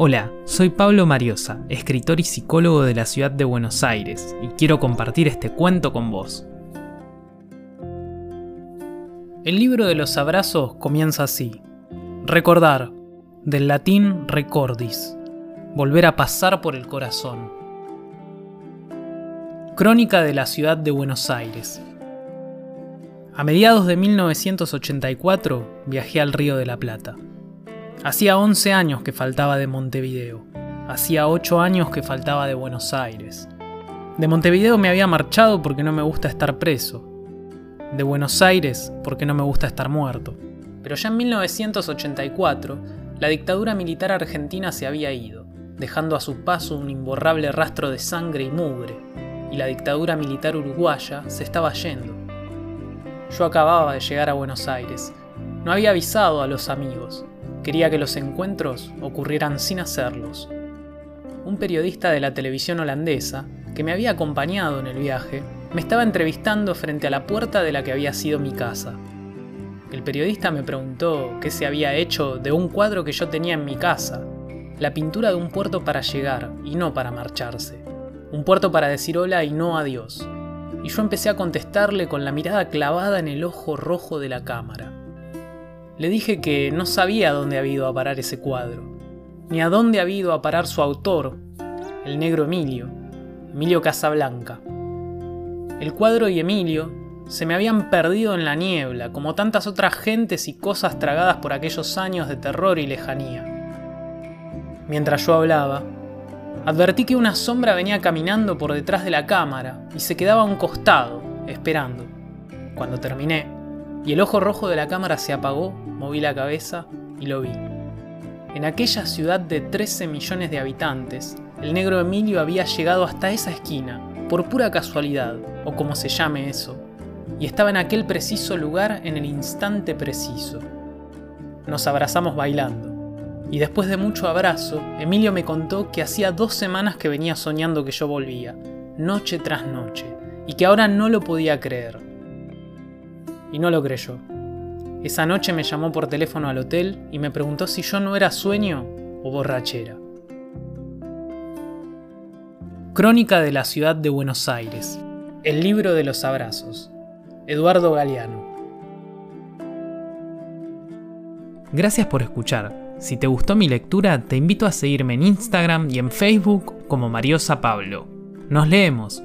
Hola, soy Pablo Mariosa, escritor y psicólogo de la ciudad de Buenos Aires, y quiero compartir este cuento con vos. El libro de los abrazos comienza así. Recordar, del latín recordis, volver a pasar por el corazón. Crónica de la ciudad de Buenos Aires. A mediados de 1984 viajé al Río de la Plata. Hacía 11 años que faltaba de Montevideo. Hacía 8 años que faltaba de Buenos Aires. De Montevideo me había marchado porque no me gusta estar preso. De Buenos Aires porque no me gusta estar muerto. Pero ya en 1984, la dictadura militar argentina se había ido, dejando a su paso un imborrable rastro de sangre y mugre, y la dictadura militar uruguaya se estaba yendo. Yo acababa de llegar a Buenos Aires. No había avisado a los amigos, Quería que los encuentros ocurrieran sin hacerlos. Un periodista de la televisión holandesa, que me había acompañado en el viaje, me estaba entrevistando frente a la puerta de la que había sido mi casa. El periodista me preguntó qué se había hecho de un cuadro que yo tenía en mi casa, la pintura de un puerto para llegar y no para marcharse, un puerto para decir hola y no adiós. Y yo empecé a contestarle con la mirada clavada en el ojo rojo de la cámara. Le dije que no sabía dónde había ido a parar ese cuadro, ni a dónde había ido a parar su autor, el negro Emilio, Emilio Casablanca. El cuadro y Emilio se me habían perdido en la niebla, como tantas otras gentes y cosas tragadas por aquellos años de terror y lejanía. Mientras yo hablaba, advertí que una sombra venía caminando por detrás de la cámara y se quedaba a un costado, esperando. Cuando terminé, y el ojo rojo de la cámara se apagó, moví la cabeza y lo vi. En aquella ciudad de 13 millones de habitantes, el negro Emilio había llegado hasta esa esquina, por pura casualidad, o como se llame eso, y estaba en aquel preciso lugar en el instante preciso. Nos abrazamos bailando, y después de mucho abrazo, Emilio me contó que hacía dos semanas que venía soñando que yo volvía, noche tras noche, y que ahora no lo podía creer y no lo creyó. Esa noche me llamó por teléfono al hotel y me preguntó si yo no era sueño o borrachera. Crónica de la ciudad de Buenos Aires. El libro de los abrazos. Eduardo Galeano. Gracias por escuchar. Si te gustó mi lectura, te invito a seguirme en Instagram y en Facebook como Mariosa Pablo. Nos leemos.